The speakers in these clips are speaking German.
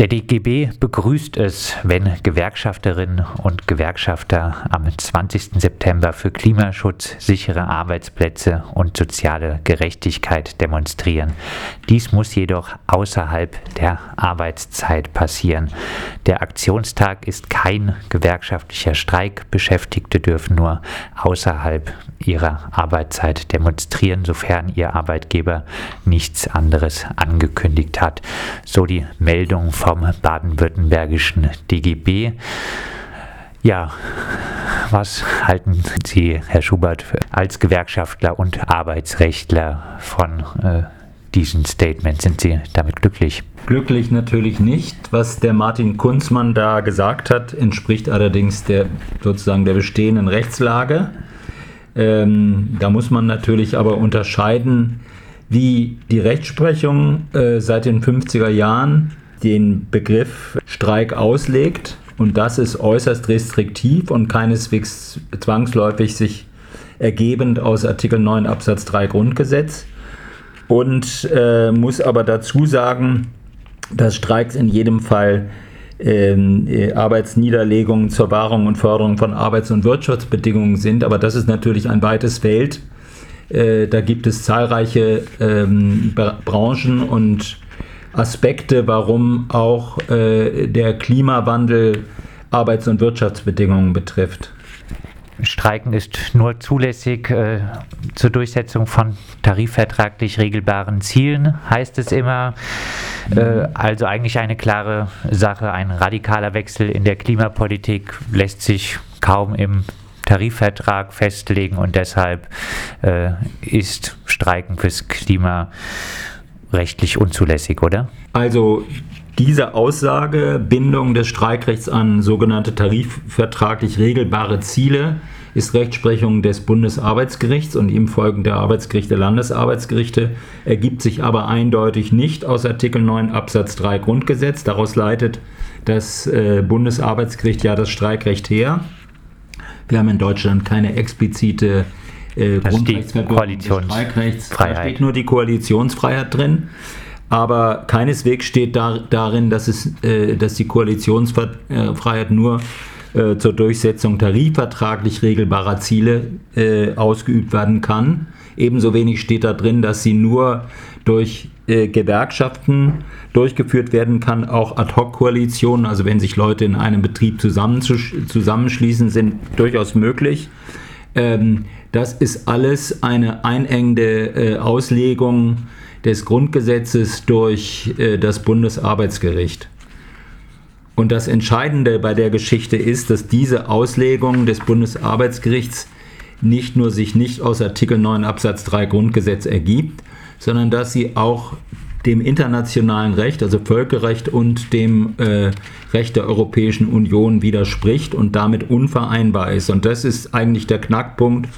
Der DGB begrüßt es, wenn Gewerkschafterinnen und Gewerkschafter am 20. September für Klimaschutz, sichere Arbeitsplätze und soziale Gerechtigkeit demonstrieren. Dies muss jedoch außerhalb der Arbeitszeit passieren. Der Aktionstag ist kein gewerkschaftlicher Streik. Beschäftigte dürfen nur außerhalb ihrer Arbeitszeit demonstrieren, sofern ihr Arbeitgeber nichts anderes angekündigt hat. So die Meldung vom baden-württembergischen DGB. Ja, was halten Sie, Herr Schubert, als Gewerkschaftler und Arbeitsrechtler von äh, diesen Statement? Sind Sie damit glücklich? Glücklich natürlich nicht. Was der Martin Kunzmann da gesagt hat, entspricht allerdings der sozusagen der bestehenden Rechtslage. Ähm, da muss man natürlich aber unterscheiden, wie die Rechtsprechung äh, seit den 50er Jahren den Begriff Streik auslegt. Und das ist äußerst restriktiv und keineswegs zwangsläufig sich ergebend aus Artikel 9 Absatz 3 Grundgesetz. Und äh, muss aber dazu sagen, dass Streiks in jedem Fall ähm, äh, Arbeitsniederlegungen zur Wahrung und Förderung von Arbeits- und Wirtschaftsbedingungen sind. Aber das ist natürlich ein weites Feld. Äh, da gibt es zahlreiche ähm, Branchen und Aspekte, warum auch äh, der Klimawandel Arbeits- und Wirtschaftsbedingungen betrifft. Streiken ist nur zulässig äh, zur Durchsetzung von tarifvertraglich regelbaren Zielen, heißt es immer. Äh, also eigentlich eine klare Sache. Ein radikaler Wechsel in der Klimapolitik lässt sich kaum im Tarifvertrag festlegen und deshalb äh, ist Streiken fürs Klima rechtlich unzulässig, oder? Also diese Aussage, Bindung des Streikrechts an sogenannte tarifvertraglich regelbare Ziele, ist Rechtsprechung des Bundesarbeitsgerichts und ihm folgen der Arbeitsgerichte Landesarbeitsgerichte, ergibt sich aber eindeutig nicht aus Artikel 9 Absatz 3 Grundgesetz. Daraus leitet das äh, Bundesarbeitsgericht ja das Streikrecht her. Wir haben in Deutschland keine explizite äh, Grundrechtsverbindung Streikrechts. Da steht nur die Koalitionsfreiheit drin. Aber keineswegs steht da, darin, dass, es, äh, dass die Koalitionsfreiheit nur äh, zur Durchsetzung tarifvertraglich regelbarer Ziele äh, ausgeübt werden kann. Ebenso wenig steht da drin, dass sie nur durch äh, Gewerkschaften durchgeführt werden kann, auch Ad-Hoc-Koalitionen, also wenn sich Leute in einem Betrieb zusammenschließen, sind durchaus möglich. Ähm, das ist alles eine einengende äh, Auslegung des Grundgesetzes durch äh, das Bundesarbeitsgericht. Und das Entscheidende bei der Geschichte ist, dass diese Auslegung des Bundesarbeitsgerichts nicht nur sich nicht aus Artikel 9 Absatz 3 Grundgesetz ergibt, sondern dass sie auch dem internationalen Recht, also Völkerrecht und dem äh, Recht der Europäischen Union widerspricht und damit unvereinbar ist. Und das ist eigentlich der Knackpunkt,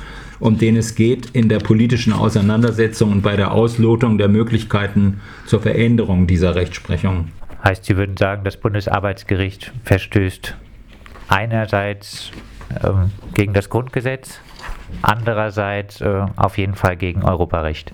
um den es geht in der politischen Auseinandersetzung und bei der Auslotung der Möglichkeiten zur Veränderung dieser Rechtsprechung. Heißt, Sie würden sagen, das Bundesarbeitsgericht verstößt einerseits ähm, gegen das Grundgesetz, andererseits äh, auf jeden Fall gegen Europarecht.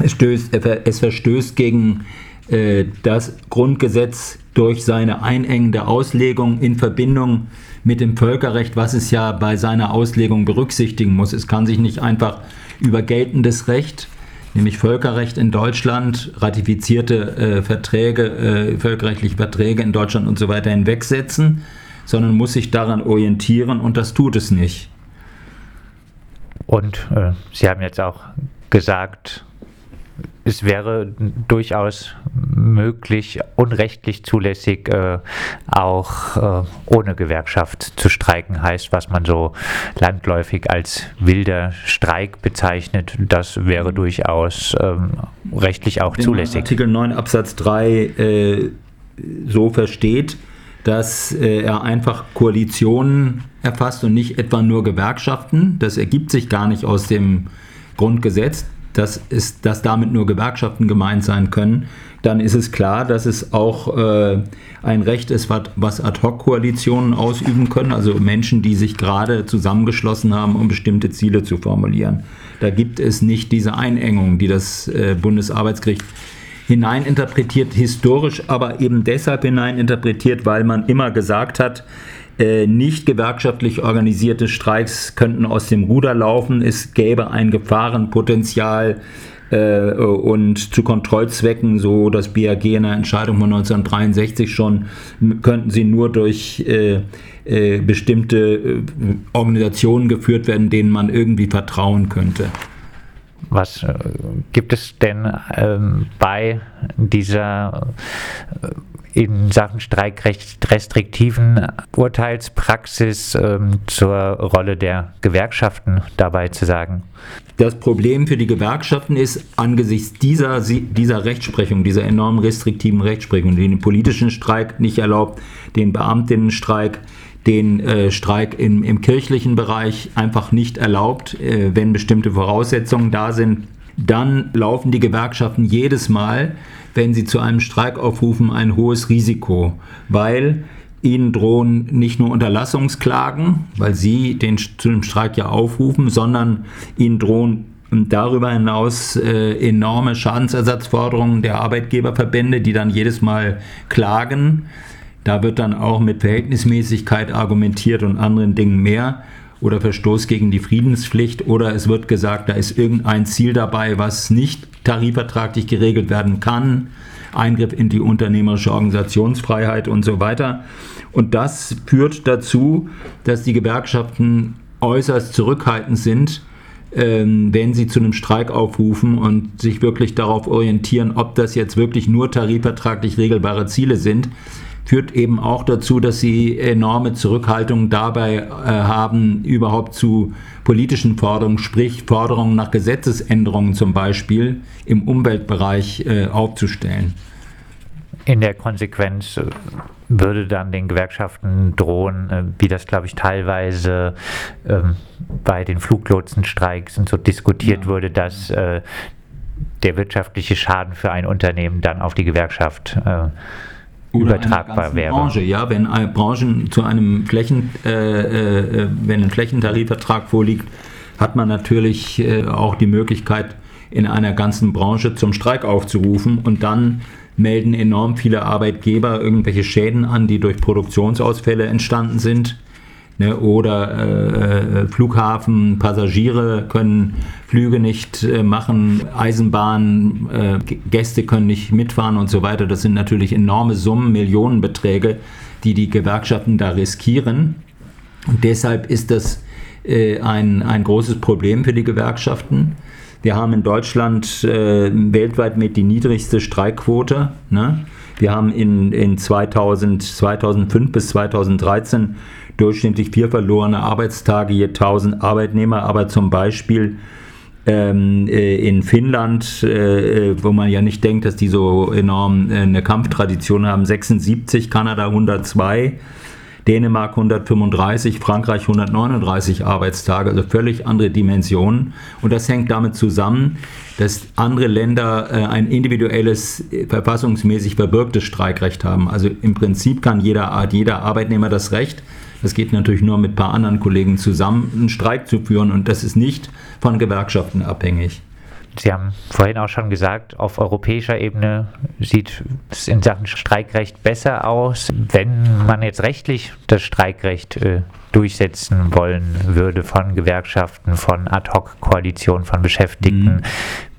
Es, stößt, es verstößt gegen äh, das Grundgesetz durch seine einengende Auslegung in Verbindung mit dem Völkerrecht, was es ja bei seiner Auslegung berücksichtigen muss. Es kann sich nicht einfach über geltendes Recht, nämlich Völkerrecht in Deutschland, ratifizierte äh, Verträge, äh, völkerrechtliche Verträge in Deutschland und so weiter hinwegsetzen, sondern muss sich daran orientieren und das tut es nicht. Und äh, Sie haben jetzt auch gesagt, es wäre durchaus möglich, unrechtlich zulässig, äh, auch äh, ohne Gewerkschaft zu streiken, heißt, was man so landläufig als wilder Streik bezeichnet. Das wäre durchaus ähm, rechtlich auch Wenn zulässig. Artikel 9 Absatz 3 äh, so versteht, dass äh, er einfach Koalitionen erfasst und nicht etwa nur Gewerkschaften. Das ergibt sich gar nicht aus dem Grundgesetz dass, ist, dass damit nur Gewerkschaften gemeint sein können, dann ist es klar, dass es auch äh, ein Recht ist, was Ad-Hoc-Koalitionen ausüben können, also Menschen, die sich gerade zusammengeschlossen haben, um bestimmte Ziele zu formulieren. Da gibt es nicht diese Einengung, die das äh, Bundesarbeitsgericht hineininterpretiert, historisch aber eben deshalb hineininterpretiert, weil man immer gesagt hat, nicht gewerkschaftlich organisierte Streiks könnten aus dem Ruder laufen, es gäbe ein Gefahrenpotenzial äh, und zu Kontrollzwecken, so das BAG in der Entscheidung von 1963 schon, könnten sie nur durch äh, äh, bestimmte äh, Organisationen geführt werden, denen man irgendwie vertrauen könnte. Was äh, gibt es denn ähm, bei dieser äh, in Sachen Streikrecht restriktiven Urteilspraxis ähm, zur Rolle der Gewerkschaften dabei zu sagen? Das Problem für die Gewerkschaften ist, angesichts dieser, dieser Rechtsprechung, dieser enorm restriktiven Rechtsprechung, die den politischen Streik nicht erlaubt, den Beamtinnenstreik, den äh, Streik im, im, kirchlichen Bereich einfach nicht erlaubt, äh, wenn bestimmte Voraussetzungen da sind, dann laufen die Gewerkschaften jedes Mal wenn sie zu einem Streik aufrufen, ein hohes Risiko, weil ihnen drohen nicht nur Unterlassungsklagen, weil sie den, zu dem Streik ja aufrufen, sondern ihnen drohen darüber hinaus äh, enorme Schadensersatzforderungen der Arbeitgeberverbände, die dann jedes Mal klagen. Da wird dann auch mit Verhältnismäßigkeit argumentiert und anderen Dingen mehr oder Verstoß gegen die Friedenspflicht oder es wird gesagt, da ist irgendein Ziel dabei, was nicht tarifvertraglich geregelt werden kann, Eingriff in die unternehmerische Organisationsfreiheit und so weiter. Und das führt dazu, dass die Gewerkschaften äußerst zurückhaltend sind, ähm, wenn sie zu einem Streik aufrufen und sich wirklich darauf orientieren, ob das jetzt wirklich nur tarifvertraglich regelbare Ziele sind führt eben auch dazu, dass sie enorme Zurückhaltung dabei äh, haben, überhaupt zu politischen Forderungen, sprich Forderungen nach Gesetzesänderungen zum Beispiel im Umweltbereich äh, aufzustellen. In der Konsequenz äh, würde dann den Gewerkschaften drohen, äh, wie das, glaube ich, teilweise ähm, bei den Fluglotsenstreiks und so diskutiert ja. wurde, dass äh, der wirtschaftliche Schaden für ein Unternehmen dann auf die Gewerkschaft äh, übertragbar wäre. Branche, ja, wenn Branchen zu einem Flächen, äh, äh, wenn ein Flächentarifvertrag vorliegt, hat man natürlich äh, auch die Möglichkeit, in einer ganzen Branche zum Streik aufzurufen und dann melden enorm viele Arbeitgeber irgendwelche Schäden an, die durch Produktionsausfälle entstanden sind Ne, oder äh, Flughafen, Passagiere können Flüge nicht äh, machen, Eisenbahn, äh, Gäste können nicht mitfahren und so weiter. Das sind natürlich enorme Summen, Millionenbeträge, die die Gewerkschaften da riskieren. Und deshalb ist das äh, ein, ein großes Problem für die Gewerkschaften. Wir haben in Deutschland äh, weltweit mit die niedrigste Streikquote. Ne? Wir haben in, in 2000, 2005 bis 2013 durchschnittlich vier verlorene Arbeitstage je 1000 Arbeitnehmer, aber zum Beispiel ähm, äh, in Finnland, äh, wo man ja nicht denkt, dass die so enorm äh, eine Kampftradition haben, 76, Kanada 102, Dänemark 135, Frankreich 139 Arbeitstage, also völlig andere Dimensionen. Und das hängt damit zusammen, dass andere Länder äh, ein individuelles, äh, verfassungsmäßig verbürgtes Streikrecht haben. Also im Prinzip kann jeder, jeder Arbeitnehmer das Recht, es geht natürlich nur mit ein paar anderen Kollegen zusammen, einen Streik zu führen und das ist nicht von Gewerkschaften abhängig. Sie haben vorhin auch schon gesagt, auf europäischer Ebene sieht es in Sachen Streikrecht besser aus. Wenn man jetzt rechtlich das Streikrecht äh, durchsetzen wollen würde von Gewerkschaften, von Ad-Hoc-Koalitionen, von Beschäftigten, mhm.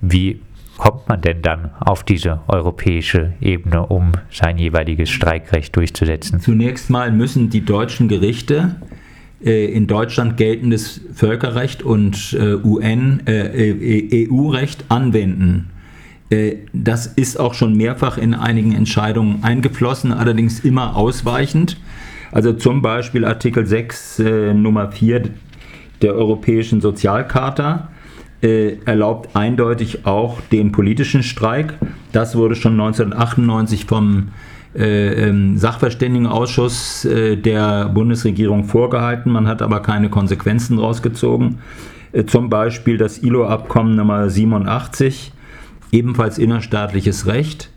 wie kommt man denn dann auf diese europäische Ebene, um sein jeweiliges Streikrecht durchzusetzen? Zunächst mal müssen die deutschen Gerichte in Deutschland geltendes Völkerrecht und äh, UN, äh, EU-Recht anwenden. Das ist auch schon mehrfach in einigen Entscheidungen eingeflossen, allerdings immer ausweichend. Also zum Beispiel Artikel 6 Nummer 4 der Europäischen Sozialcharta äh, erlaubt eindeutig auch den politischen Streik. Das wurde schon 1998 vom äh, ähm, Sachverständigenausschuss äh, der Bundesregierung vorgehalten. Man hat aber keine Konsequenzen daraus gezogen. Äh, zum Beispiel das ILO-Abkommen Nummer 87, ebenfalls innerstaatliches Recht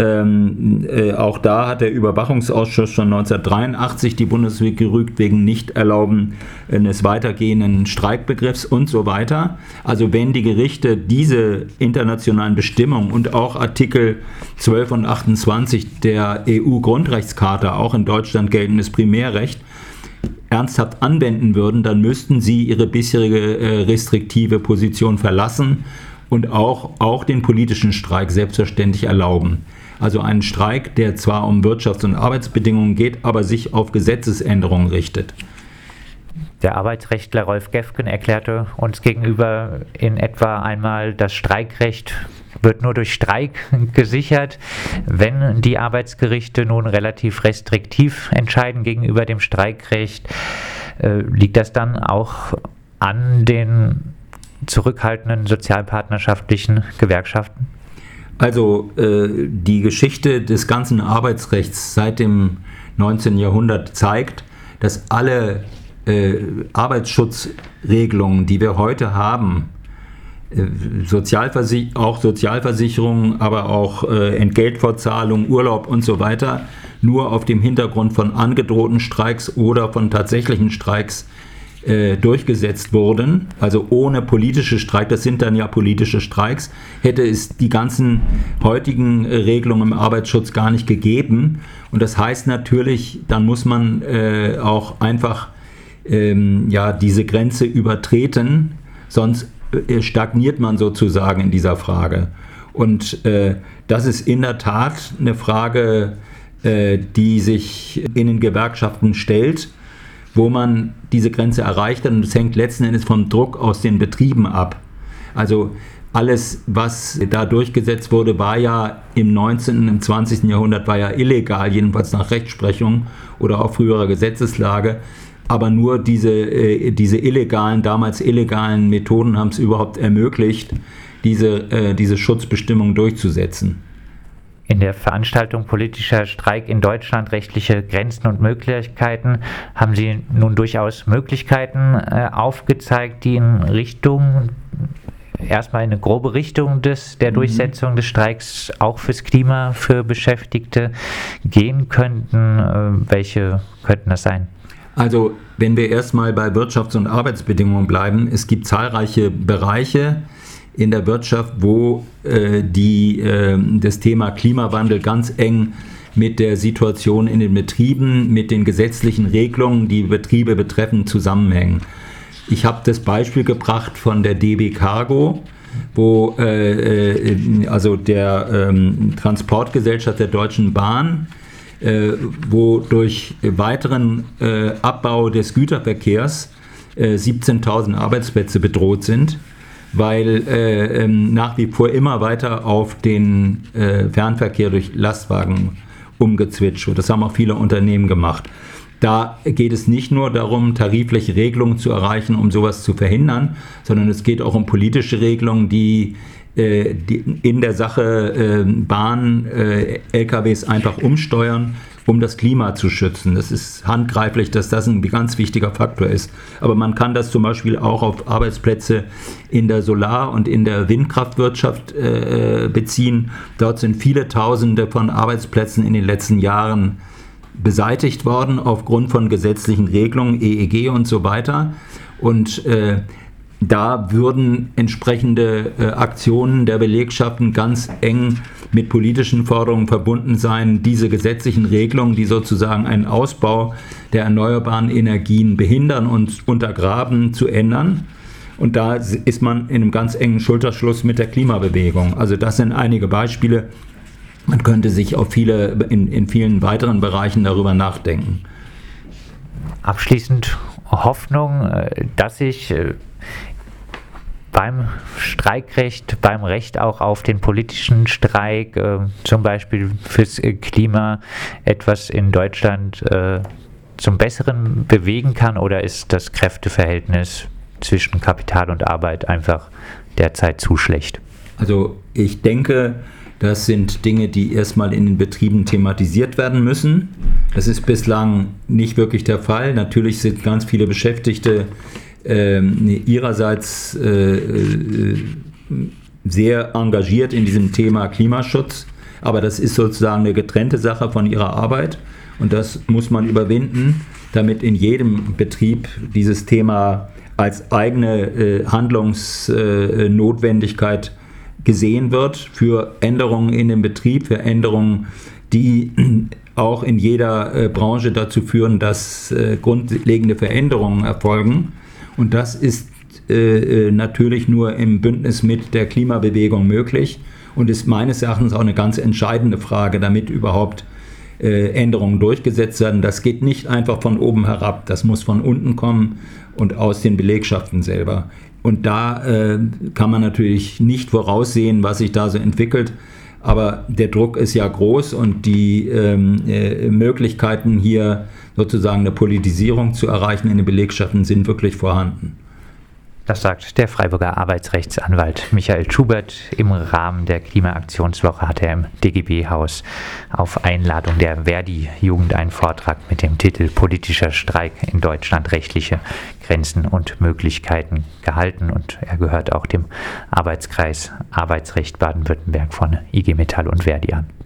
Ähm, äh, auch da hat der Überwachungsausschuss schon 1983 die Bundeswehr gerügt wegen Nichterlauben eines weitergehenden Streikbegriffs und so weiter. Also wenn die Gerichte diese internationalen Bestimmungen und auch Artikel 12 und 28 der EU-Grundrechtscharta, auch in Deutschland geltendes Primärrecht, ernsthaft anwenden würden, dann müssten sie ihre bisherige äh, restriktive Position verlassen und auch, auch den politischen Streik selbstverständlich erlauben. Also einen Streik, der zwar um Wirtschafts- und Arbeitsbedingungen geht, aber sich auf Gesetzesänderungen richtet. Der Arbeitsrechtler Rolf Gefgen erklärte uns gegenüber in etwa einmal, das Streikrecht wird nur durch Streik gesichert. Wenn die Arbeitsgerichte nun relativ restriktiv entscheiden gegenüber dem Streikrecht, äh, liegt das dann auch an den zurückhaltenden sozialpartnerschaftlichen Gewerkschaften? Also äh, die Geschichte des ganzen Arbeitsrechts seit dem 19. Jahrhundert zeigt, dass alle äh, Arbeitsschutzregelungen, die wir heute haben, äh, Sozialversich auch Sozialversicherung, aber auch äh, Entgeltfortzahlung, Urlaub und so weiter, nur auf dem Hintergrund von angedrohten Streiks oder von tatsächlichen Streiks äh, durchgesetzt wurden, also ohne politische Streik, das sind dann ja politische Streiks, hätte es die ganzen heutigen Regelungen im Arbeitsschutz gar nicht gegeben. Und das heißt natürlich, dann muss man äh, auch einfach ähm, ja, diese Grenze übertreten, sonst äh, stagniert man sozusagen in dieser Frage. Und äh, das ist in der Tat eine Frage, äh, die sich in den Gewerkschaften stellt wo man diese Grenze erreicht hat. Und es hängt letzten Endes vom Druck aus den Betrieben ab. Also alles, was da durchgesetzt wurde, war ja im 19., im 20. Jahrhundert war ja illegal, jedenfalls nach Rechtsprechung oder auch früherer Gesetzeslage. Aber nur diese, äh, diese illegalen, damals illegalen Methoden haben es überhaupt ermöglicht, diese, äh, diese Schutzbestimmung durchzusetzen in der Veranstaltung politischer Streik in Deutschland rechtliche Grenzen und Möglichkeiten haben Sie nun durchaus Möglichkeiten äh, aufgezeigt, die in Richtung erstmal in eine grobe Richtung des, der mhm. Durchsetzung des Streiks auch fürs Klima, für Beschäftigte gehen könnten. Äh, welche könnten das sein? Also wenn wir erstmal bei Wirtschafts- und Arbeitsbedingungen bleiben, es gibt zahlreiche Bereiche, in der Wirtschaft, wo äh, die, äh, das Thema Klimawandel ganz eng mit der Situation in den Betrieben, mit den gesetzlichen Regelungen, die Betriebe betreffen, zusammenhängen. Ich habe das Beispiel gebracht von der DB Cargo, wo äh, äh, also der ähm, Transportgesellschaft der Deutschen Bahn, äh, wo durch weiteren äh, Abbau des Güterverkehrs 17.000 Arbeitsplätze bedroht sind weil äh, ähm, nach wie vor immer weiter auf den äh, Fernverkehr durch Lastwagen umgezwitscht wird. Das haben auch viele Unternehmen gemacht. Da geht es nicht nur darum, tarifliche Regelungen zu erreichen, um sowas zu verhindern, sondern es geht auch um politische Regelungen, die, äh, in der Sache äh, Bahn, äh, LKWs einfach umsteuern um das Klima zu schützen. Das ist handgreiflich, dass das ein ganz wichtiger Faktor ist. Aber man kann das zum Beispiel auch auf Arbeitsplätze in der Solar- und in der Windkraftwirtschaft äh, beziehen. Dort sind viele Tausende von Arbeitsplätzen in den letzten Jahren beseitigt worden aufgrund von gesetzlichen Regelungen, EEG und so weiter. Und äh, da würden entsprechende äh, Aktionen der Belegschaften ganz eng mit politischen Forderungen verbunden sein, diese gesetzlichen Regelungen, die sozusagen einen Ausbau der erneuerbaren Energien behindern und untergraben, zu ändern. Und da ist man in einem ganz engen Schulterschluss mit der Klimabewegung. Also das sind einige Beispiele. Man könnte sich auf viele, in, in vielen weiteren Bereichen darüber nachdenken. Abschließend Hoffnung, äh, dass sich äh, beim Streikrecht, beim Recht auch auf den politischen Streik, äh, zum Beispiel fürs Klima, etwas in Deutschland äh, zum Besseren bewegen kann? Oder ist das Kräfteverhältnis zwischen Kapital und Arbeit einfach derzeit zu schlecht? Also ich denke, das sind Dinge, die erstmal in den Betrieben thematisiert werden müssen. Das ist bislang nicht wirklich der Fall. Natürlich sind ganz viele Beschäftigte ihrerseits äh, äh, sehr engagiert in diesem Thema Klimaschutz, aber das ist sozusagen eine getrennte Sache von ihrer Arbeit und das muss man überwinden, damit in jedem Betrieb dieses Thema als eigene äh, Handlungsnotwendigkeit gesehen wird für Änderungen in dem Betrieb, für Änderungen, die auch in jeder Branche dazu führen, dass grundlegende Veränderungen erfolgen. Und das ist äh, äh, natürlich nur im Bündnis mit der Klimabewegung möglich und ist meines Erachtens auch eine ganz entscheidende Frage, damit überhaupt äh, Änderungen durchgesetzt werden. Das geht nicht einfach von oben herab, das muss von unten kommen und aus den Belegschaften selber. Und da äh, kann man natürlich nicht voraussehen, was sich da so entwickelt. Aber der Druck ist ja groß und die ähm, äh, Möglichkeiten hier sozusagen eine Politisierung zu erreichen in den Belegschaften sind wirklich vorhanden. Das sagt der Freiburger Arbeitsrechtsanwalt Michael Schubert. Im Rahmen der Klimaaktionswoche hat er im DGB-Haus auf Einladung der Verdi-Jugend einen Vortrag mit dem Titel Politischer Streik in Deutschland rechtliche Grenzen und Möglichkeiten gehalten und er gehört auch dem Arbeitskreis Arbeitsrecht Baden-Württemberg von IG Metall und Verdi an.